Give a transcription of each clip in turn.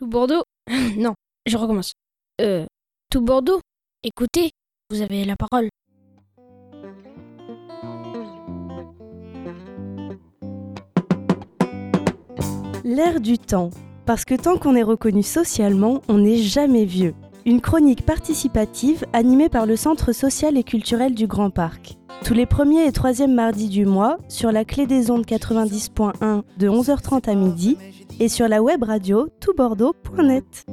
Tout Bordeaux Non, je recommence. Euh, tout Bordeaux Écoutez, vous avez la parole. L'air du temps. Parce que tant qu'on est reconnu socialement, on n'est jamais vieux. Une chronique participative animée par le Centre social et culturel du Grand Parc. Tous les premiers et troisièmes mardis du mois, sur la clé des ondes 90.1 de 11h30 à midi et sur la web radio toutbordeaux.net.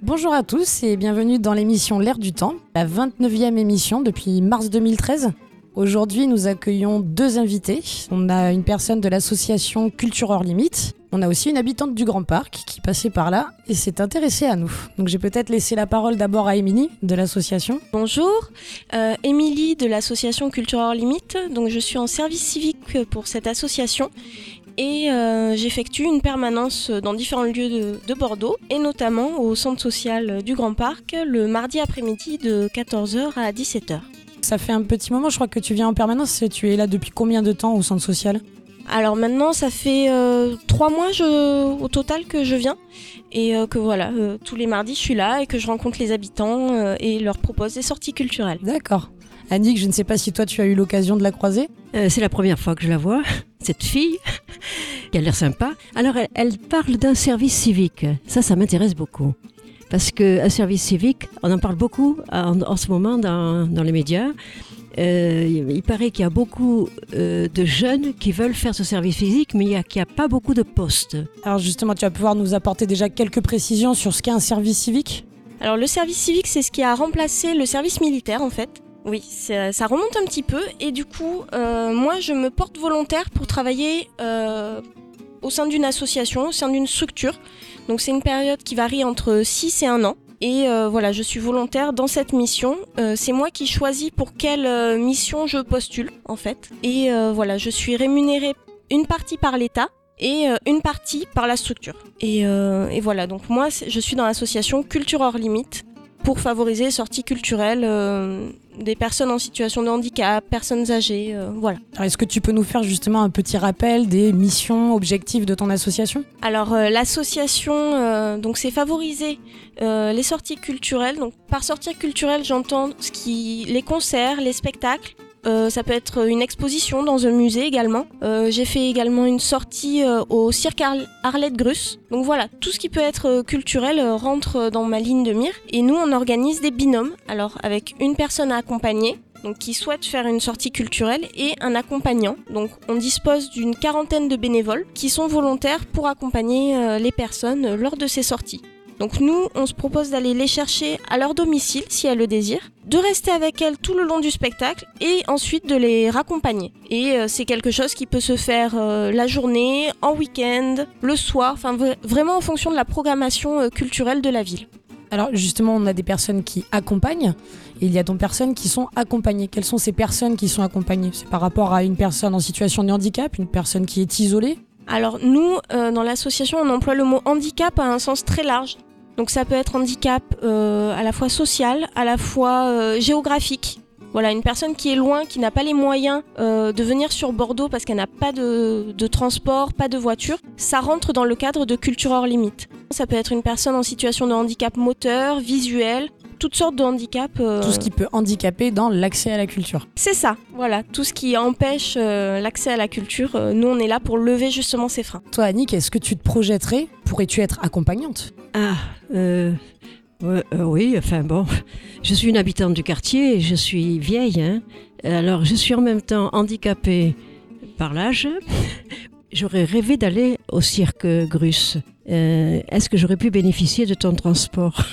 Bonjour à tous et bienvenue dans l'émission L'air du temps, la 29e émission depuis mars 2013. Aujourd'hui, nous accueillons deux invités. On a une personne de l'association Culture hors limite. On a aussi une habitante du Grand Parc qui passait par là et s'est intéressée à nous. Donc j'ai peut-être laissé la parole d'abord à Émilie de l'association. Bonjour, euh, Émilie de l'association Culture hors limite. Donc je suis en service civique pour cette association et euh, j'effectue une permanence dans différents lieux de, de, Bordeaux et notamment au centre social du Grand Parc le mardi après-midi de 14h à 17h. Ça fait un petit moment, je crois que tu viens en permanence. Tu es là depuis combien de temps au centre social? Alors maintenant, ça fait euh, trois mois je, au total que je viens et euh, que voilà, euh, tous les mardis je suis là et que je rencontre les habitants euh, et leur propose des sorties culturelles. D'accord. Annick, je ne sais pas si toi tu as eu l'occasion de la croiser. Euh, c'est la première fois que je la vois, cette fille, qui a l'air sympa. Alors elle, elle parle d'un service civique. Ça, ça m'intéresse beaucoup. Parce qu'un service civique, on en parle beaucoup en, en ce moment dans, dans les médias. Euh, il paraît qu'il y a beaucoup euh, de jeunes qui veulent faire ce service civique, mais il n'y a, qu'il y a pas beaucoup de postes. Alors justement, tu vas pouvoir nous apporter déjà quelques précisions sur ce qu'est un service civique? Alors le service civique, c'est ce qui a remplacé le service militaire en fait. Oui, ça, ça remonte un petit peu et du coup, euh, moi je me porte volontaire pour travailler euh, au sein d'une association, au sein d'une structure. Donc c'est une période qui varie entre 6 et 1 an. Et euh, voilà, je suis volontaire dans cette mission. Euh, c'est moi qui choisis pour quelle euh, mission je postule, en fait. Et voilà, je suis rémunérée une partie par l'État et une partie par la structure. Et, et voilà, donc moi, je suis dans l'association Culture hors limite pour favoriser les sorties culturelles euh, des personnes en situation de handicap, personnes âgées, euh, voilà. Alors est-ce que tu peux nous faire justement un petit rappel des missions, objectifs de ton association? Alors euh, l'association, donc c'est favoriser les sorties culturelles. Donc par sortie culturelle, j'entends ce qui, les concerts, les spectacles. Euh, ça peut être une exposition dans un musée également. Euh, J'ai fait également une sortie euh, au cirque Arl- Arlette Grus. Donc voilà, tout ce qui peut être culturel rentre dans ma ligne de mire. Et nous, on organise des binômes. Alors avec une personne à accompagner, donc qui souhaite faire une sortie culturelle et un accompagnant. Donc on dispose d'une quarantaine de bénévoles qui sont volontaires pour accompagner les personnes lors de ces sorties. Donc nous, on se propose d'aller les chercher à leur domicile si elles le désirent, de rester avec elles tout le long du spectacle et ensuite de les raccompagner. Et euh, c'est quelque chose qui peut se faire euh, la journée, en week-end, le soir, enfin vra- vraiment en fonction de la programmation euh, culturelle de la ville. Alors justement, on a des personnes qui accompagnent et il y a donc personnes qui sont accompagnées. Quelles sont ces personnes qui sont accompagnées? C'est par rapport à une personne en situation de handicap, une personne qui est isolée? Alors nous, euh, dans l'association, on emploie le mot handicap à un sens très large. Donc ça peut être handicap euh, à la fois social, à la fois euh, géographique. Voilà, une personne qui est loin, qui n'a pas les moyens de venir sur Bordeaux parce qu'elle n'a pas de transport, pas de voiture, ça rentre dans le cadre de culture hors limite. Ça peut être une personne en situation de handicap moteur, visuel, toutes sortes de handicaps. euh, Tout ce qui peut handicaper dans l'accès à la culture. C'est ça, voilà, tout ce qui empêche euh, l'accès à la culture, euh, nous on est là pour lever justement ces freins. Toi, Annick, est-ce que tu te projetterais Pourrais-tu être accompagnante? Ah, euh, ouais, euh, oui, enfin bon, je suis une habitante du quartier, et je suis vieille, hein. alors je suis en même temps handicapée par l'âge. J'aurais rêvé d'aller au cirque Grus. Euh, Est-ce que j'aurais pu bénéficier de ton transport?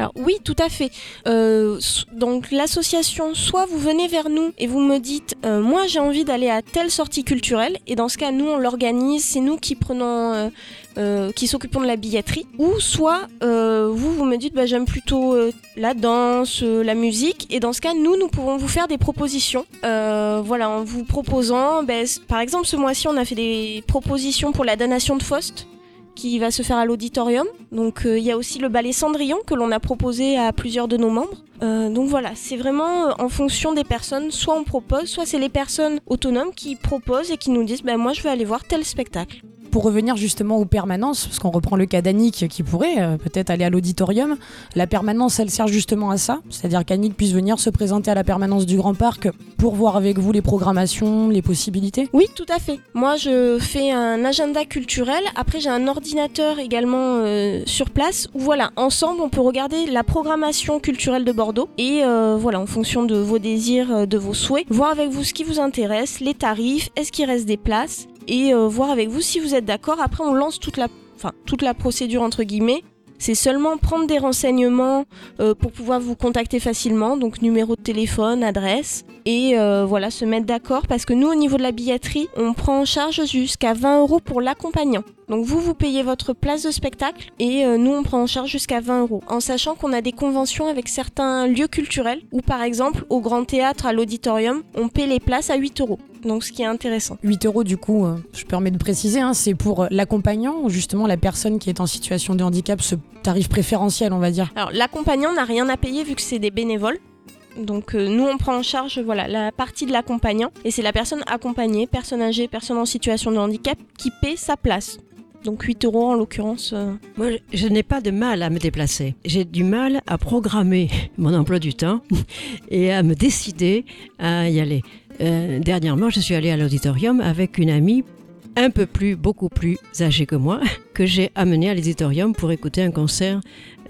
Alors oui, tout à fait. Euh, donc l'association, soit vous venez vers nous et vous me dites, euh, moi j'ai envie d'aller à telle sortie culturelle, et dans ce cas nous on l'organise, c'est nous qui prenons, euh, qui s'occupons de la billetterie. Ou soit vous vous me dites, bah, j'aime plutôt la danse, la musique, et dans ce cas nous nous pouvons vous faire des propositions. Voilà, en vous proposant, ben, par exemple ce mois-ci on a fait des propositions pour la damnation de Faust qui va se faire à l'auditorium. Donc euh, il y a aussi le ballet Cendrillon que l'on a proposé à plusieurs de nos membres. Euh, donc voilà, c'est vraiment euh, en fonction des personnes. Soit on propose, soit c'est les personnes autonomes qui proposent et qui nous disent ben moi je veux aller voir tel spectacle. Pour revenir justement aux permanences, parce qu'on reprend le cas d'Annick qui pourrait euh, peut-être aller à l'auditorium, la permanence elle sert justement à ça, c'est-à-dire qu'Annick puisse venir se présenter à la permanence du Grand Parc pour voir avec vous les programmations, les possibilités. Oui, tout à fait. Moi, je fais un agenda culturel. Après, j'ai un ordinateur également euh, sur place où, voilà, ensemble, on peut regarder la programmation culturelle de Bordeaux et, euh, voilà, en fonction de vos désirs, de vos souhaits, voir avec vous ce qui vous intéresse, les tarifs, est-ce qu'il reste des places et euh, voir avec vous si vous êtes d'accord. Après, on lance toute la, enfin, procédure entre guillemets. C'est seulement prendre des renseignements euh, pour pouvoir vous contacter facilement, donc numéro de téléphone, adresse, et euh, voilà, se mettre d'accord parce que nous, au niveau de la billetterie, on prend en charge jusqu'à 20 euros pour l'accompagnant. Donc vous, vous payez votre place de spectacle et euh, nous, on prend en charge jusqu'à 20 euros. En sachant qu'on a des conventions avec certains lieux culturels où, par exemple, au Grand Théâtre, à l'Auditorium, on paie les places à 8 euros. Donc ce qui est intéressant. 8 euros du coup, euh, je permets de préciser, hein, c'est pour l'accompagnant ou justement la personne qui est en situation de handicap, ce tarif préférentiel on va dire. Alors l'accompagnant n'a rien à payer vu que c'est des bénévoles. Donc euh, nous on prend en charge voilà la partie de l'accompagnant et c'est la personne accompagnée, personne âgée, personne en situation de handicap qui paie sa place. Donc 8 euros en l'occurrence. euh. Moi, je n'ai pas de mal à me déplacer. J'ai du mal à programmer mon emploi du temps et à me décider à y aller. Euh, dernièrement, je suis allée à l'auditorium avec une amie un peu plus, beaucoup plus âgée que moi, que j'ai amenée à l'auditorium pour écouter un concert.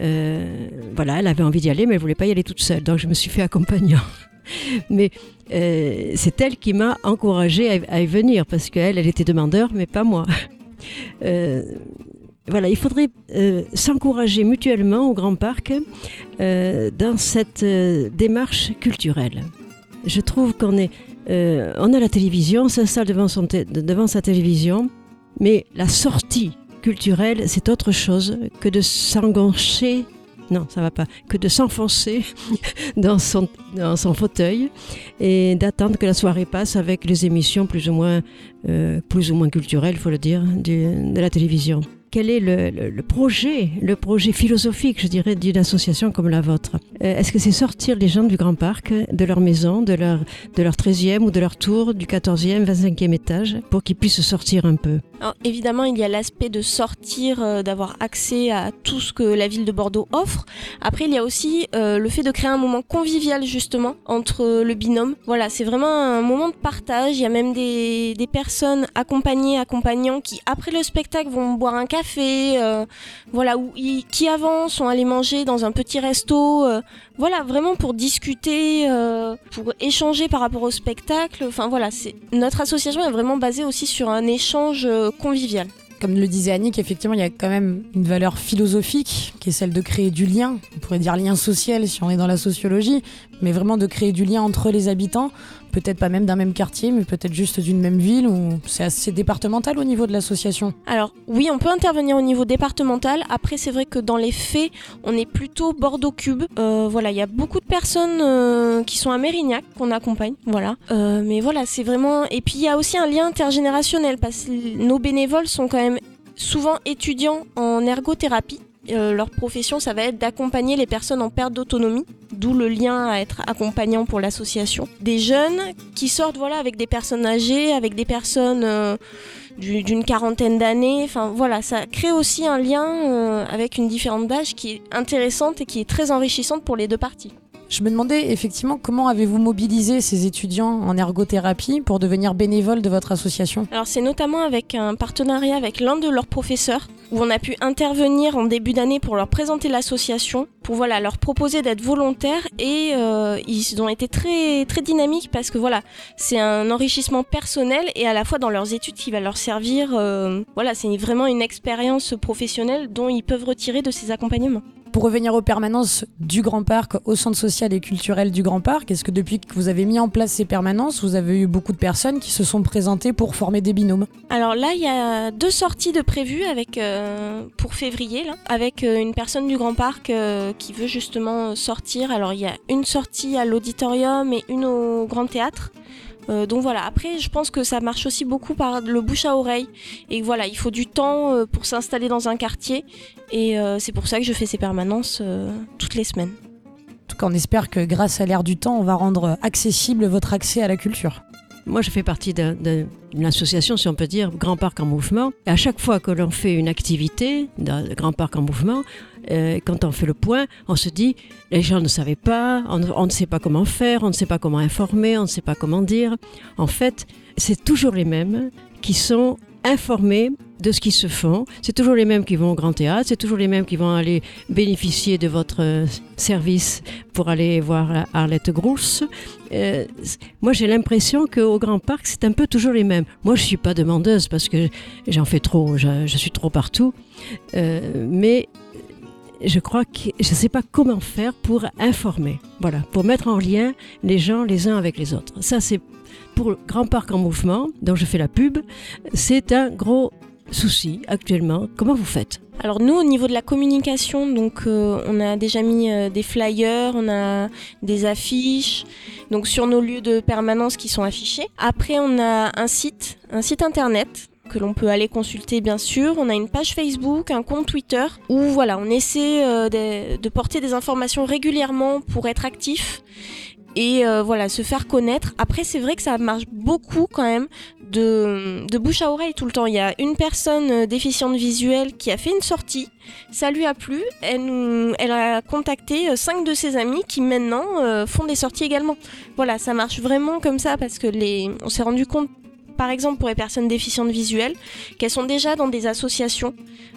Euh, voilà, elle avait envie d'y aller, mais elle voulait pas y aller toute seule, donc je me suis fait accompagnant. Mais euh, c'est elle qui m'a encouragée à, y venir, parce qu'elle, elle était demandeur, mais pas moi. Euh, voilà, il faudrait s'encourager mutuellement au Grand Parc dans cette démarche culturelle. Je trouve qu'on est, euh, on a la télévision, on s'installe devant, devant sa télévision, mais la sortie culturelle, c'est autre chose que de s'engancher, non, ça va pas, que de s'enfoncer dans son, fauteuil et d'attendre que la soirée passe avec les émissions plus ou moins, euh, plus ou moins culturelles, faut le dire, de la télévision. Quel est le, projet, le projet philosophique, je dirais, d'une association comme la vôtre Euh, Est-ce que c'est sortir les gens du Grand Parc, de leur maison, de leur, de leur 13e ou de leur tour, du 14e, 25e étage, pour qu'ils puissent sortir un peu? Évidemment, il y a l'aspect de sortir, euh, d'avoir accès à tout ce que la ville de Bordeaux offre. Après, il y a aussi euh, le fait de créer un moment convivial justement entre le binôme. Voilà, c'est vraiment un moment de partage. Il y a même des, des personnes accompagnées, accompagnants qui après le spectacle vont boire un café, euh, voilà, ils- qui avant sont allés manger dans un petit resto. euh, voilà, vraiment pour discuter, euh, pour échanger par rapport au spectacle. Enfin voilà, c'est notre association est vraiment basée aussi sur un échange convivial. Comme le disait Annick, effectivement, il y a quand même une valeur philosophique qui est celle de créer du lien. On pourrait dire lien social si on est dans la sociologie, mais vraiment de créer du lien entre les habitants. Peut-être pas même d'un même quartier, mais peut-être juste d'une même ville où c'est assez départemental au niveau de l'association. Alors oui, on peut intervenir au niveau départemental. Après, c'est vrai que dans les faits, on est plutôt Bordeaux Cube. Euh, voilà, il y a beaucoup de personnes euh, qui sont à Mérignac qu'on accompagne. Voilà. Euh, mais voilà, c'est vraiment. Et puis il y a aussi un lien intergénérationnel parce que nos bénévoles sont quand même souvent étudiants en ergothérapie. Euh, leur profession, ça va être d'accompagner les personnes en perte d'autonomie, d'où le lien à être accompagnant pour l'association. Des jeunes qui sortent voilà avec des personnes âgées, avec des personnes euh, du- d'une quarantaine d'années. Voilà, ça crée aussi un lien euh, avec une différence d'âge qui est intéressante et qui est très enrichissante pour les deux parties. Je me demandais effectivement comment avez-vous mobilisé ces étudiants en ergothérapie pour devenir bénévoles de votre association? Alors c'est notamment avec un partenariat avec l'un de leurs professeurs où on a pu intervenir en début d'année pour leur présenter l'association, pour voilà leur proposer d'être volontaires et euh, ils ont été très très dynamiques parce que voilà c'est un enrichissement personnel et à la fois dans leurs études qui va leur servir. euh, voilà c'est vraiment une expérience professionnelle dont ils peuvent retirer de ces accompagnements. Pour revenir aux permanences du Grand Parc, au centre social et culturel du Grand Parc, est-ce que depuis que vous avez mis en place ces permanences, vous avez eu beaucoup de personnes qui se sont présentées pour former des binômes? Alors là, il y a deux sorties de prévues avec, euh, pour février, avec euh, une personne du Grand Parc euh, qui veut justement sortir. Alors il y a une sortie à l'auditorium et une au Grand Théâtre. Euh, donc voilà, après je pense que ça marche aussi beaucoup par le bouche à oreille. Et voilà, il faut du temps euh, pour s'installer dans un quartier. Et euh, c'est pour ça que je fais ces permanences toutes les semaines. En tout cas, on espère que grâce à l'air du temps, on va rendre accessible votre accès à la culture. Moi, je fais partie d'une association, si on peut dire, Grand Parc en Mouvement. Et à chaque fois que l'on fait une activité, dans Grand Parc en Mouvement, euh, quand on fait le point, on se dit, les gens ne savaient pas, on, ne sait pas comment faire, on ne sait pas comment informer, on ne sait pas comment dire. En fait, c'est toujours les mêmes qui sont informés de ce qui se font. C'est toujours les mêmes qui vont au Grand Théâtre, c'est toujours les mêmes qui vont aller bénéficier de votre euh, service pour aller voir Arlette Grosse. Euh, moi, j'ai l'impression qu'au Grand Parc, c'est un peu toujours les mêmes. Moi, je ne suis pas demandeuse parce que j'en fais trop, je, suis trop partout. Mais je crois que je ne sais pas comment faire pour informer, voilà, pour mettre en lien les gens les uns avec les autres. Ça, c'est pour le Grand Parc en Mouvement, dont je fais la pub, c'est un gros souci actuellement. Comment vous faites? Alors nous, au niveau de la communication, donc euh, on a déjà mis euh, des flyers, on a des affiches, donc sur nos lieux de permanence qui sont affichés. Après, on a un site, un site internet que l'on peut aller consulter bien sûr. On a une page Facebook, un compte Twitter où voilà, on essaie euh, de, porter des informations régulièrement pour être actif et voilà se faire connaître. Après c'est vrai que ça marche beaucoup quand même de, bouche à oreille tout le temps. Il y a une personne euh, déficiente visuelle qui a fait une sortie, ça lui a plu, elle, a contacté euh, cinq de ses amis qui maintenant euh, font des sorties également. Voilà, ça marche vraiment comme ça parce que les, on s'est rendu compte par exemple pour les personnes déficientes visuelles, qu'elles sont déjà dans des associations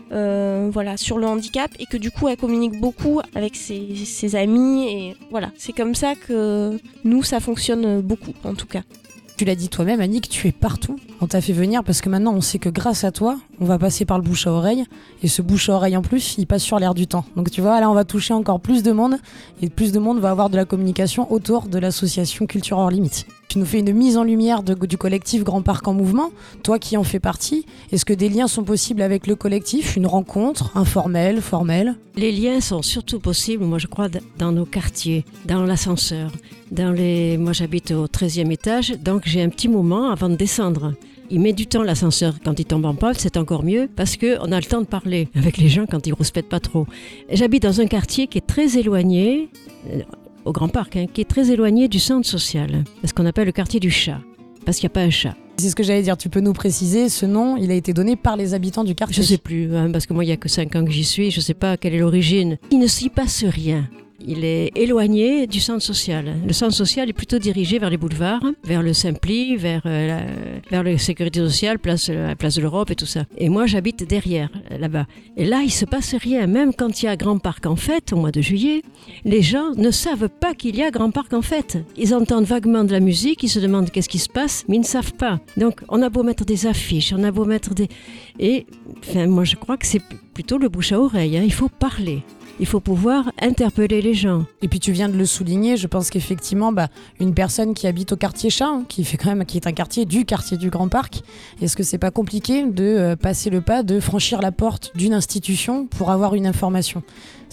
voilà, sur le handicap et que du coup elles communiquent beaucoup avec ses, ses amis et voilà, c'est comme ça que nous ça fonctionne beaucoup en tout cas. Tu l'as dit toi-même, Annick, tu es partout. On t'a fait venir parce que maintenant on sait que grâce à toi, on va passer par le bouche à oreille. Et ce bouche à oreille en plus, il passe sur l'air du temps. Donc tu vois, là on va toucher encore plus de monde. Et plus de monde va avoir de la communication autour de l'association Culture hors limite. Tu nous fais une mise en lumière du collectif Grand Parc en Mouvement, toi qui en fais partie. Est-ce que des liens sont possibles avec le collectif? Une rencontre informelle, formelle? Les liens sont surtout possibles, moi je crois, dans nos quartiers, dans l'ascenseur. Dans les... Moi j'habite au 13e étage, donc j'ai un petit moment avant de descendre. Il met du temps l'ascenseur. Quand il tombe en panne, c'est encore mieux parce qu'on a le temps de parler avec les gens quand ils ne rouspètent pas trop. J'habite dans un quartier qui est très éloigné au Grand Parc, hein, qui est très éloigné du centre social, ce qu'on appelle le quartier du chat, parce qu'il n'y a pas un chat. C'est ce que j'allais dire. Tu peux nous préciser, ce nom, il a été donné par les habitants du quartier Je sais plus, hein, parce que moi, il n'y a que 5 ans que j'y suis, je ne sais pas quelle est l'origine. Il ne s'y passe rien il est éloigné du centre social. Le centre social est plutôt dirigé vers les boulevards, vers le Simpli, vers, euh, la, vers la sécurité sociale, place, euh, place de l'Europe et tout ça. Et moi, j'habite derrière, euh, là-bas. Et là, il se passe rien. Même quand il y a Grand Parc en fête, au mois de juillet, les gens ne savent pas qu'il y a Grand Parc en fête. Ils entendent vaguement de la musique, ils se demandent qu'est-ce qui se passe, mais ils ne savent pas. Donc, on a beau mettre des affiches, on a beau mettre des... Et, enfin, moi, je crois que c'est plutôt le bouche à oreille. Hein. Il faut parler il faut pouvoir interpeller les gens. Et puis tu viens de le souligner, je pense qu'effectivement, bah, une personne qui habite au quartier Chat, hein, qui fait même, qui est un quartier du quartier du Grand Parc, est-ce que c'est pas compliqué de euh, passer le pas, de franchir la porte d'une institution pour avoir une information?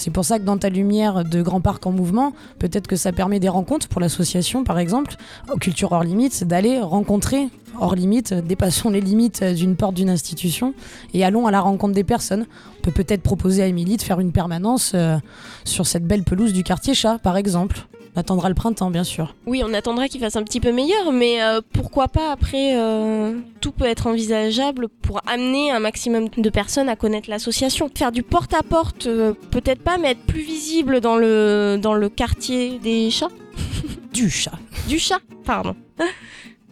C'est pour ça que dans ta lumière de Grand Parc en mouvement, peut-être que ça permet des rencontres pour l'association, par exemple, Culture hors limite, d'aller rencontrer hors limite, dépassons les limites d'une porte d'une institution et allons à la rencontre des personnes. On peut peut-être proposer à Émilie de faire une permanence euh, sur cette belle pelouse du quartier chat, par exemple. On attendra le printemps, bien sûr. Oui, on attendra qu'il fasse un petit peu meilleur, mais euh, pourquoi pas après euh, Tout peut être envisageable pour amener un maximum de personnes à connaître l'association. Faire du porte-à-porte, euh, peut-être pas, mais être plus visible dans le, dans le quartier des chats. du chat. Du chat, pardon.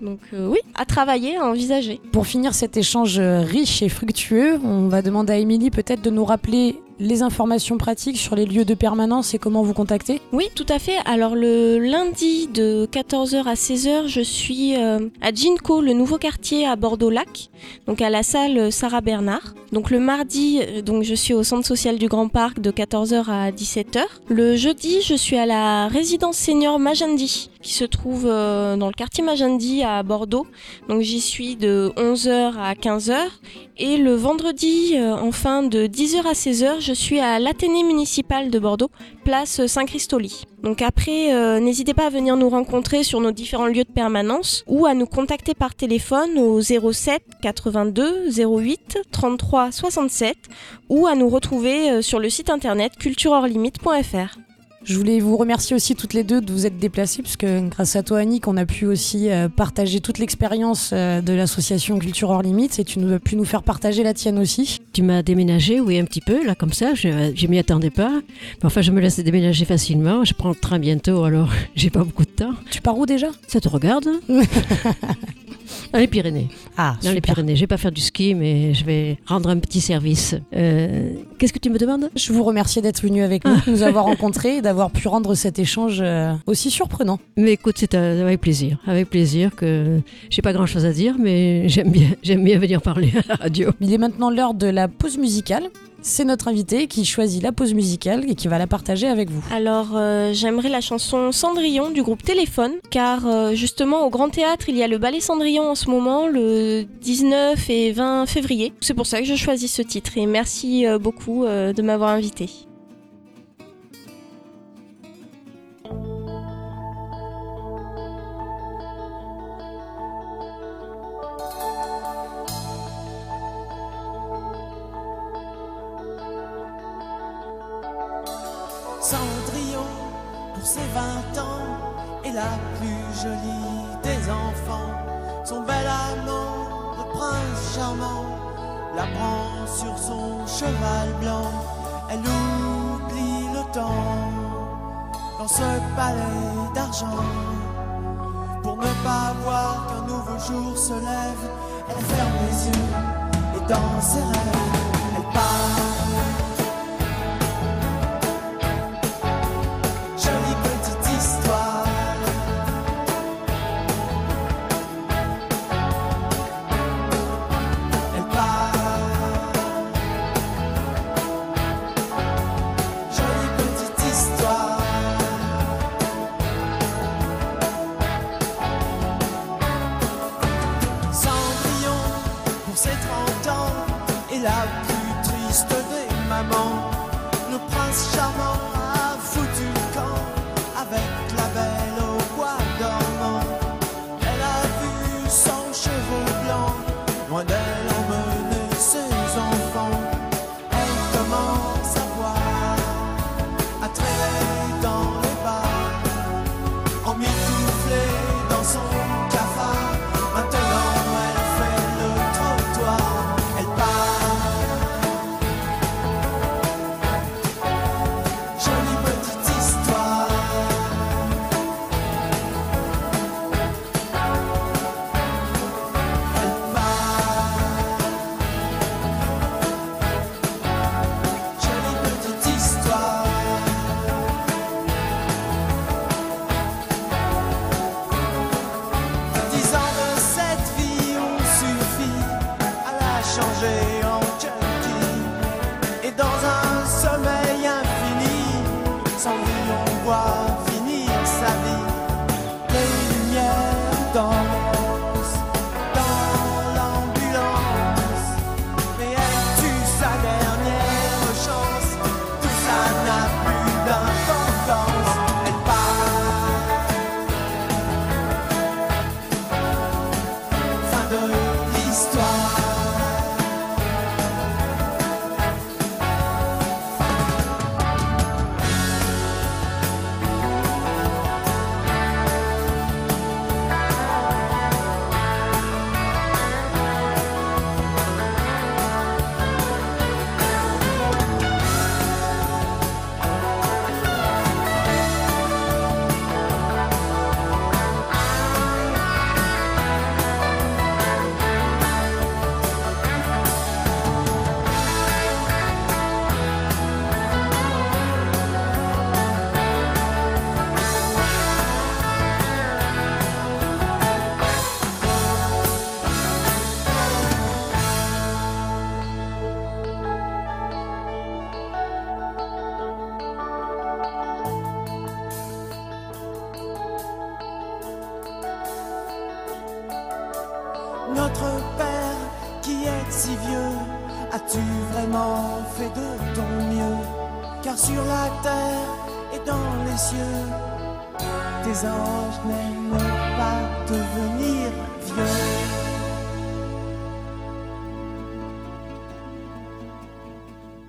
Donc oui, à travailler, à envisager. Pour finir cet échange riche et fructueux, on va demander à Émilie peut-être de nous rappeler les informations pratiques sur les lieux de permanence et comment vous contacter Oui, tout à fait. Alors le lundi de 14h à 16h, je suis euh, à Ginko, le nouveau quartier à Bordeaux-Lac, donc à la salle Sarah Bernard. Donc le mardi, euh, donc je suis au centre social du Grand Parc de 14h à 17h. Le jeudi, je suis à la résidence senior Majandi qui se trouve euh, dans le quartier Magendie à Bordeaux. Donc j'y suis de 11h à 15h. Et le vendredi, euh, enfin de 10h à 16h, je suis à l'Athénée municipal de Bordeaux, place Saint-Christoli. Donc après, euh, n'hésitez pas à venir nous rencontrer sur nos différents lieux de permanence ou à nous contacter par téléphone au 07 82 08 33 67 ou à nous retrouver sur le site internet culturehors-limite.fr. Je voulais vous remercier aussi toutes les deux de vous être déplacées, puisque grâce à toi, Annick, on a pu aussi euh, partager toute l'expérience euh, de l'association Culture Hors Limites et tu nous as pu nous faire partager la tienne aussi. Tu m'as déménagé, oui, un petit peu, là, comme ça. Je, je m'y attendais pas. Mais enfin, je me laisse déménager facilement. Je prends le train bientôt, alors j'ai pas beaucoup de temps. Tu pars où déjà? Ça te regarde? Dans les Pyrénées. Ah, Dans les. Pyrénées. Je vais pas faire du ski, mais je vais rendre un petit service. Euh, Qu'est-ce que tu me demandes? Je vous remercie d'être venu avec nous, de nous avoir rencontrés et d'avoir pu rendre cet échange euh, aussi surprenant. Mais écoute, c'est euh, avec plaisir. Avec plaisir que j'ai pas grand chose à dire, mais j'aime bien, j'aime bien venir parler à la radio. Il est maintenant l'heure de la pause musicale. C'est notre invité qui choisit la pause musicale et qui va la partager avec vous. Alors euh, j'aimerais la chanson Cendrillon du groupe Téléphone car euh, justement au Grand Théâtre il y a le ballet Cendrillon en ce moment le 19 et 20 février. C'est pour ça que je choisis ce titre et merci euh, beaucoup de m'avoir invité.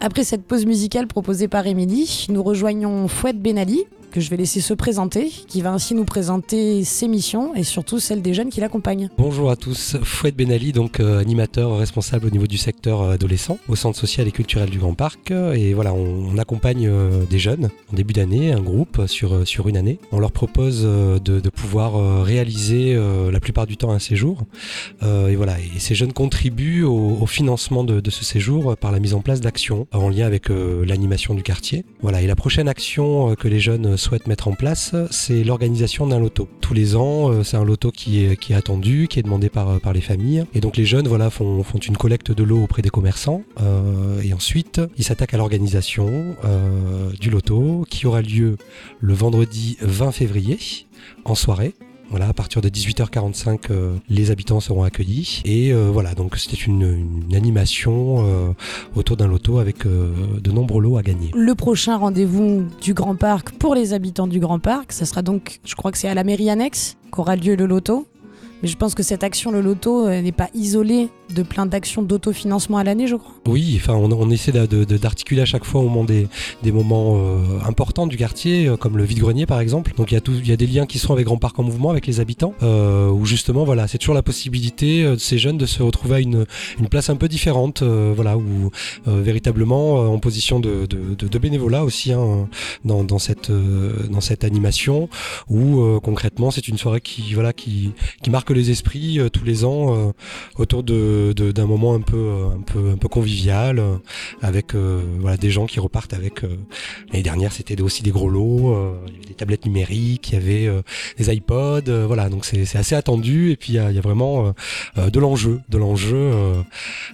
Après cette pause musicale proposée par Émilie, nous rejoignons Fouette Benali, que je vais laisser se présenter, qui va ainsi nous présenter ses missions et surtout celles des jeunes qui l'accompagnent. Bonjour à tous, Fouette Benali, donc euh, animateur responsable au niveau du secteur euh, adolescent au Centre social et culturel du Grand Parc. Et voilà, on, accompagne euh, des jeunes en début d'année, un groupe sur, sur une année. On leur propose de, pouvoir réaliser la plupart du temps un séjour. Et voilà, et ces jeunes contribuent au, financement de, de ce séjour par la mise en place d'actions en lien avec l'animation du quartier. Voilà, et la prochaine action que les jeunes souhaitent mettre en place, c'est l'organisation d'un loto. Tous les ans, euh, c'est un loto qui est, attendu, qui est demandé par, euh, par les familles. Et donc les jeunes voilà, font, une collecte de l'eau auprès des commerçants. euh, et ensuite, ils s'attaquent à l'organisation du loto qui aura lieu le vendredi 20 février en soirée. Voilà, à partir de 18h45, euh, les habitants seront accueillis. Et euh, voilà, donc c'était une, une animation euh, autour d'un loto avec de nombreux lots à gagner. Le prochain rendez-vous du Grand Parc pour les habitants du Grand Parc, ça sera donc, je crois que c'est à la mairie annexe qu'aura lieu le loto. Mais je pense que cette action, le loto, euh, n'est pas isolée de plein d'actions d'autofinancement à l'année, je crois. Oui, enfin, on, essaie d'articuler à chaque fois au moment des, des moments euh, importants du quartier, euh, comme le vide-grenier par exemple. Donc il y, a y a des liens qui sont avec Grand Parc en mouvement, avec les habitants, où justement, voilà, c'est toujours la possibilité de ces jeunes de se retrouver à une, une place un peu différente, voilà, où véritablement en position de, de- bénévolat aussi hein, dans, dans cette, dans cette animation, où concrètement c'est une soirée qui, voilà, qui, qui marque les esprits euh, tous les ans euh, autour de, de- d'un moment un peu, euh, un peu, un peu convivial, avec voilà, des gens qui repartent avec. L'année dernière, c'était aussi des gros lots, des tablettes numériques, il y avait des iPods, voilà, donc c'est assez attendu et puis il y a, vraiment de l'enjeu, de l'enjeu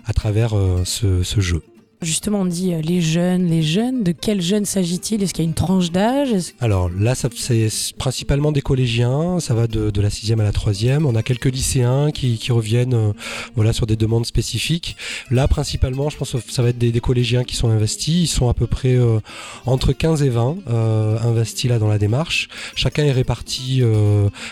à travers ce jeu. Justement, on dit euh, les jeunes, les jeunes. De quels jeunes s'agit-il? Est-ce qu'il y a une tranche d'âge? Alors là, c'est principalement des collégiens, ça va de, de la sixième à la troisième. On a quelques lycéens qui, reviennent euh, voilà, sur des demandes spécifiques. Là, principalement, je pense que ça va être des, collégiens qui sont investis. Ils sont à peu près euh, entre 15 et 20 euh, investis là dans la démarche. Chacun est réparti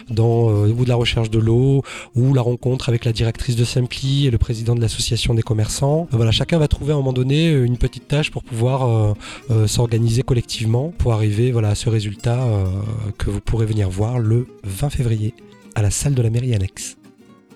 dans euh, ou de la recherche de l'eau ou la rencontre avec la directrice de Simpli et le président de l'association des commerçants. Voilà, chacun va trouver à un moment donné une petite tâche pour pouvoir euh, euh, s'organiser collectivement pour arriver voilà, à ce résultat euh, que vous pourrez venir voir le 20 février à la salle de la mairie annexe.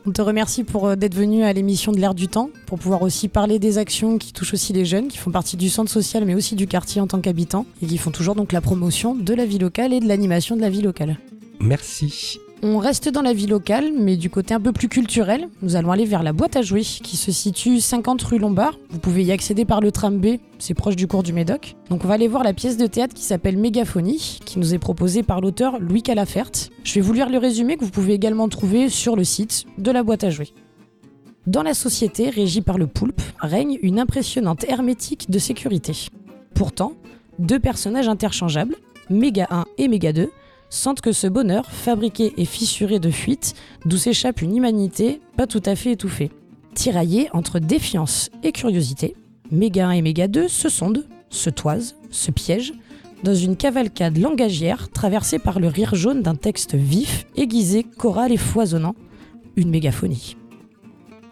On te remercie pour euh, d'être venu à l'émission de l'air du temps, pour pouvoir aussi parler des actions qui touchent aussi les jeunes, qui font partie du centre social, mais aussi du quartier en tant qu'habitants, et qui font toujours donc la promotion de la vie locale et de l'animation de la vie locale. Merci. On reste dans la vie locale, mais du côté un peu plus culturel. Nous allons aller vers la boîte à jouer, qui se situe 50 rue Lombard. Vous pouvez y accéder par le tram B, c'est proche du cours du Médoc. Donc on va aller voir la pièce de théâtre qui s'appelle Mégaphonie, qui nous est proposée par l'auteur Louis Calafert. Je vais vous lire le résumé que vous pouvez également trouver sur le site de la boîte à jouer. Dans la société régie par le poulpe règne une impressionnante hermétique de sécurité. Pourtant, deux personnages interchangeables, Méga 1 et Méga 2, sentent que ce bonheur, fabriqué et fissuré de fuites, d'où s'échappe une humanité pas tout à fait étouffée. Tiraillés entre défiance et curiosité, Méga 1 et Méga 2 se sondent, se toisent, se piègent, dans une cavalcade langagière traversée par le rire jaune d'un texte vif, aiguisé, choral et foisonnant, une mégaphonie.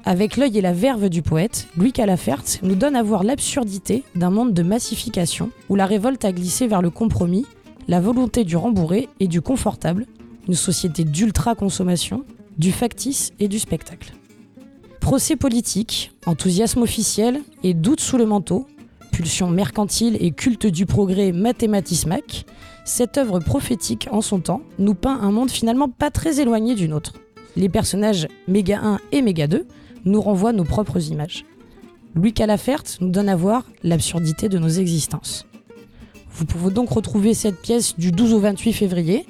Avec l'œil et la verve du poète, Louis Calafert nous donne à voir l'absurdité d'un monde de massification où la révolte a glissé vers le compromis, la volonté du rembourré et du confortable, une société d'ultra-consommation, du factice et du spectacle. Procès politique, enthousiasme officiel et doute sous le manteau, pulsion mercantile et culte du progrès mathématismac, cette œuvre prophétique en son temps nous peint un monde finalement pas très éloigné du nôtre. Les personnages Méga 1 et Méga 2 nous renvoient nos propres images. Louis Calafert nous donne à voir l'absurdité de nos existences. Vous pouvez donc retrouver cette pièce du 12 au 28 février,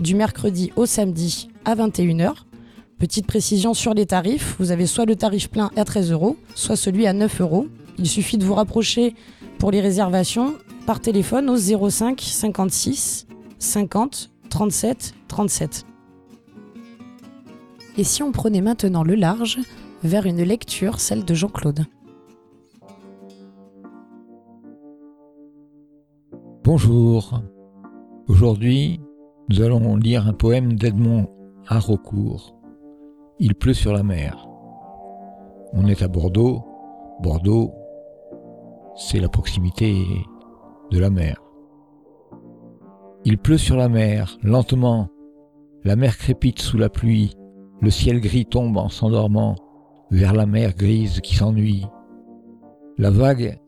du mercredi au samedi à 21h. Petite précision sur les tarifs, vous avez soit le tarif plein à 13 euros, soit celui à 9 euros. Il suffit de vous rapprocher pour les réservations par téléphone au 05 56 50 37 37. Et si on prenait maintenant le large vers une lecture, celle de Jean-Claude? Bonjour. Aujourd'hui, nous allons lire un poème d'Edmond Haraucourt. Il pleut sur la mer. On est à Bordeaux. Bordeaux, c'est la proximité de la mer. Il pleut sur la mer, lentement. La mer crépite sous la pluie. Le ciel gris tombe en s'endormant vers la mer grise qui s'ennuie. La vague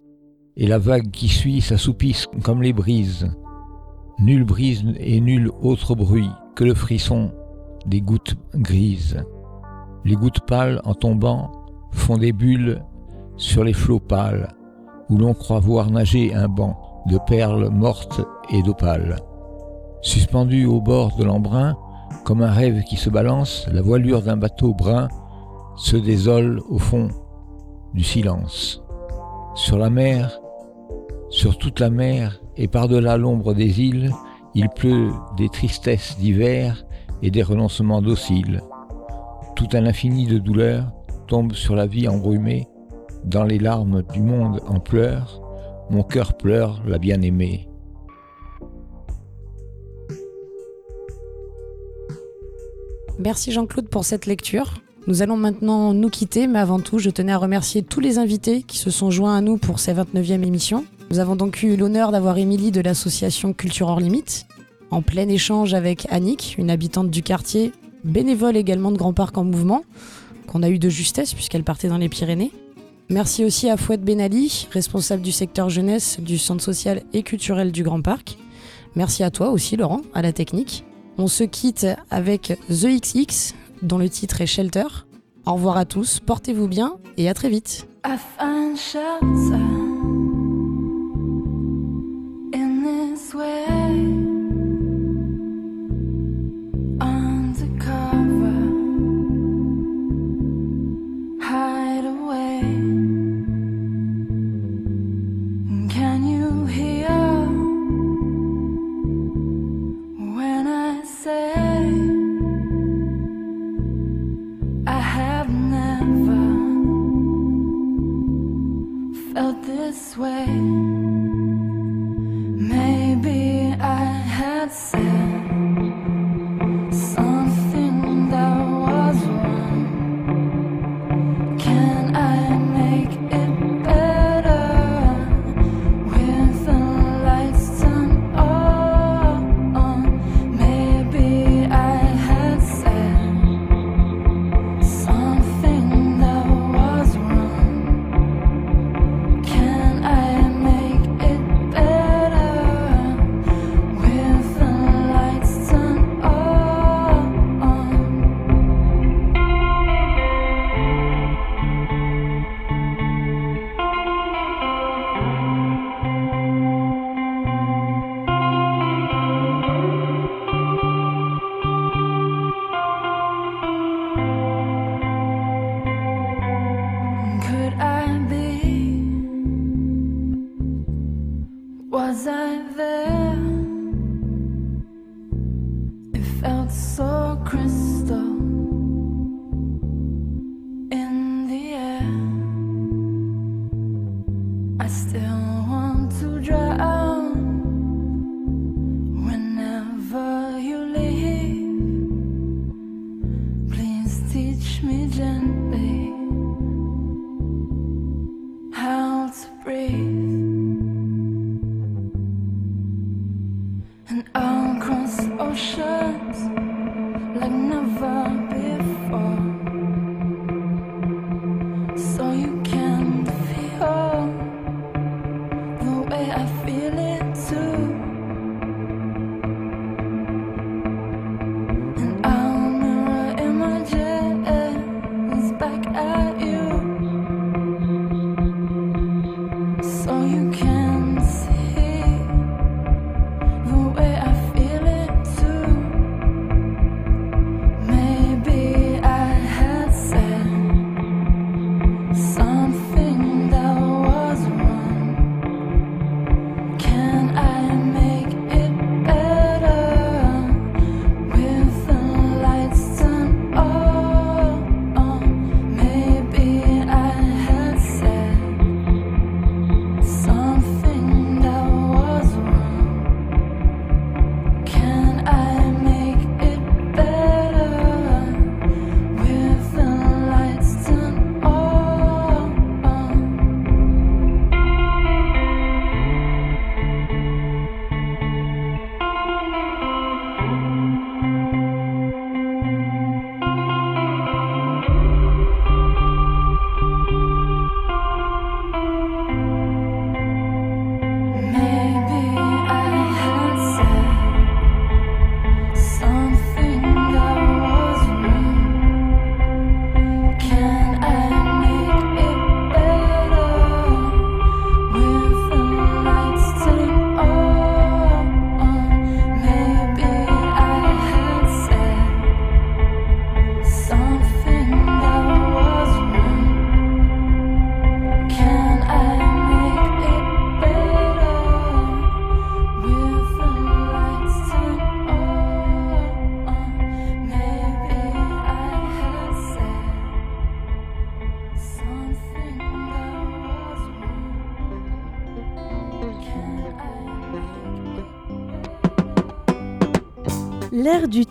et la vague qui suit s'assoupissent comme les brises. Nulle brise et nul autre bruit que le frisson des gouttes grises. Les gouttes pâles en tombant font des bulles sur les flots pâles où l'on croit voir nager un banc de perles mortes et d'opales. Suspendu au bord de l'embrun, comme un rêve qui se balance, la voilure d'un bateau brun se désole au fond du silence. Sur la mer, sur toute la mer et par-delà l'ombre des îles, il pleut des tristesses d'hiver et des renoncements dociles. Tout un infini de douleurs tombe sur la vie embrumée, dans les larmes du monde en pleurs, mon cœur pleure la bien-aimée. Merci Jean-Claude pour cette lecture. Nous allons maintenant nous quitter, mais avant tout, je tenais à remercier tous les invités qui se sont joints à nous pour cette 29e émission. Nous avons donc eu l'honneur d'avoir Émilie de l'association Culture hors limite, en plein échange avec Annick, une habitante du quartier, bénévole également de Grand Parc en Mouvement, qu'on a eu de justesse puisqu'elle partait dans les Pyrénées. Merci aussi à Fouette Benali, responsable du secteur jeunesse du Centre social et culturel du Grand Parc. Merci à toi aussi Laurent, à la technique. On se quitte avec The XX, dont le titre est Shelter. Au revoir à tous, portez-vous bien et à très vite. swear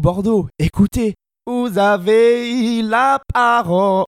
Bordeaux, écoutez, vous avez la parole.